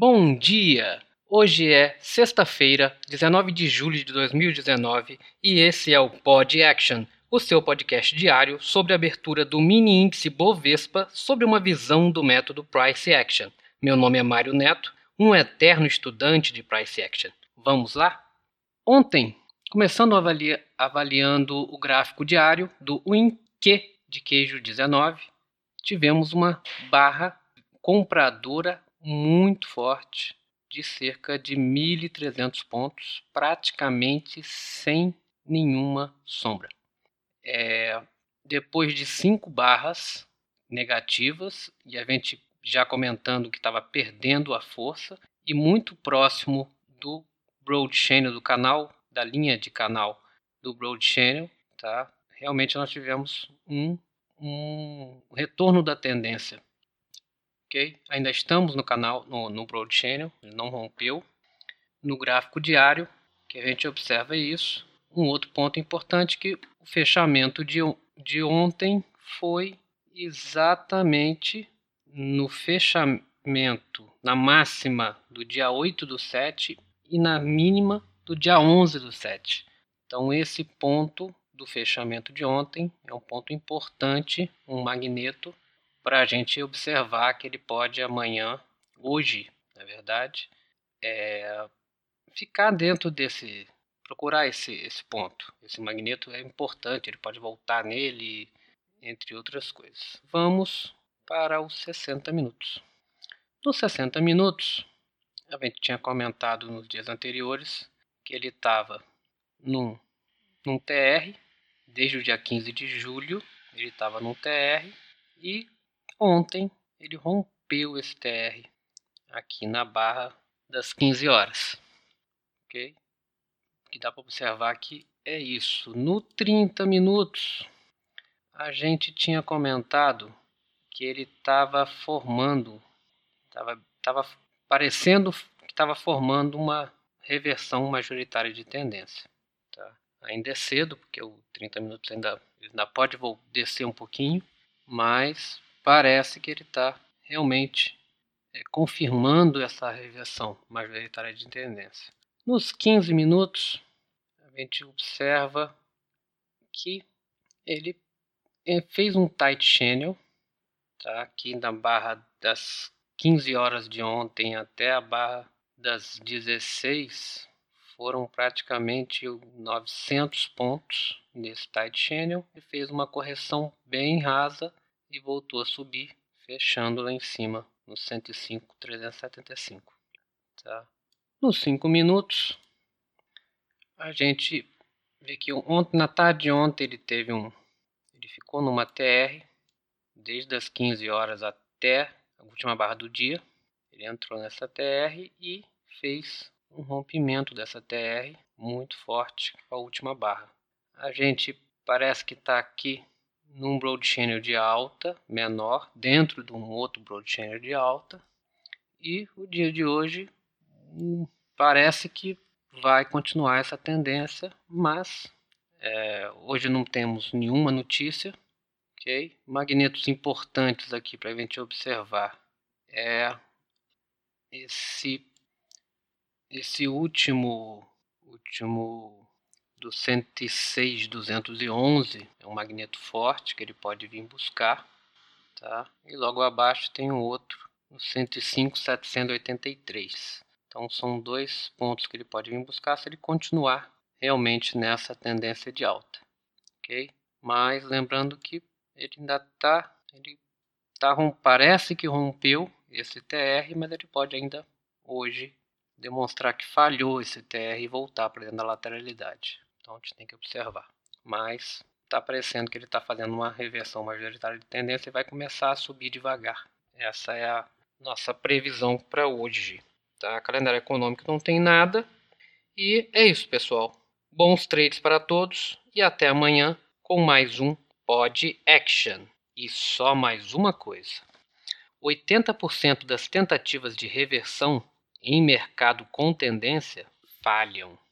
Bom dia! Hoje é sexta-feira, 19 de julho de 2019 e esse é o Pod Action, o seu podcast diário sobre a abertura do mini índice Bovespa sobre uma visão do método Price Action. Meu nome é Mário Neto, um eterno estudante de Price Action. Vamos lá? Ontem, começando avalia avaliando o gráfico diário do WinQ de queijo 19, tivemos uma barra compradora muito forte de cerca de 1.300 pontos, praticamente sem nenhuma sombra. É, depois de cinco barras negativas, e a gente já comentando que estava perdendo a força, e muito próximo do Broad Channel do canal, da linha de canal do Broad Channel, tá? realmente nós tivemos um, um retorno da tendência ok? Ainda estamos no canal, no, no Broad Channel, ele não rompeu. No gráfico diário, que a gente observa isso. Um outro ponto importante que o fechamento de, de ontem foi exatamente no fechamento, na máxima do dia 8 do 7 e na mínima do dia 11 do 7. Então esse ponto do fechamento de ontem é um ponto importante, um magneto para a gente observar que ele pode amanhã, hoje, na verdade, é, ficar dentro desse, procurar esse, esse ponto. Esse magneto é importante, ele pode voltar nele, entre outras coisas. Vamos para os 60 minutos. Nos 60 minutos, a gente tinha comentado nos dias anteriores que ele estava num, num TR, desde o dia 15 de julho, ele estava num TR, e Ontem ele rompeu esse TR aqui na barra das 15 horas. Ok? O que dá para observar aqui é isso. No 30 minutos, a gente tinha comentado que ele estava formando, estava tava parecendo que estava formando uma reversão majoritária de tendência. Tá? Ainda é cedo, porque o 30 minutos ainda, ainda pode descer um pouquinho, mas parece que ele está realmente é, confirmando essa reversão majoritária de tendência. Nos 15 minutos, a gente observa que ele é, fez um tight channel, tá? aqui na barra das 15 horas de ontem até a barra das 16, foram praticamente 900 pontos nesse tight channel e fez uma correção bem rasa e voltou a subir, fechando lá em cima no 105,375. Tá? Nos 5 minutos, a gente vê que ontem, na tarde de ontem ele teve um. Ele ficou numa TR desde as 15 horas até a última barra do dia. Ele entrou nessa TR e fez um rompimento dessa TR muito forte com a última barra. A gente parece que está aqui num broad channel de alta menor dentro de um outro broad channel de alta e o dia de hoje hum, parece que vai continuar essa tendência mas é, hoje não temos nenhuma notícia ok? Magnetos importantes aqui para a gente observar é esse esse último último do 106.211 é um magneto forte que ele pode vir buscar, tá? E logo abaixo tem um outro no 105.783. Então são dois pontos que ele pode vir buscar se ele continuar realmente nessa tendência de alta, ok? Mas lembrando que ele ainda está, ele tá, parece que rompeu esse TR, mas ele pode ainda hoje demonstrar que falhou esse TR e voltar para dentro da lateralidade. Então a gente tem que observar. Mas está parecendo que ele está fazendo uma reversão majoritária de tendência e vai começar a subir devagar. Essa é a nossa previsão para hoje. Tá? Calendário econômico não tem nada. E é isso, pessoal. Bons trades para todos e até amanhã com mais um Pod Action. E só mais uma coisa: 80% das tentativas de reversão em mercado com tendência falham.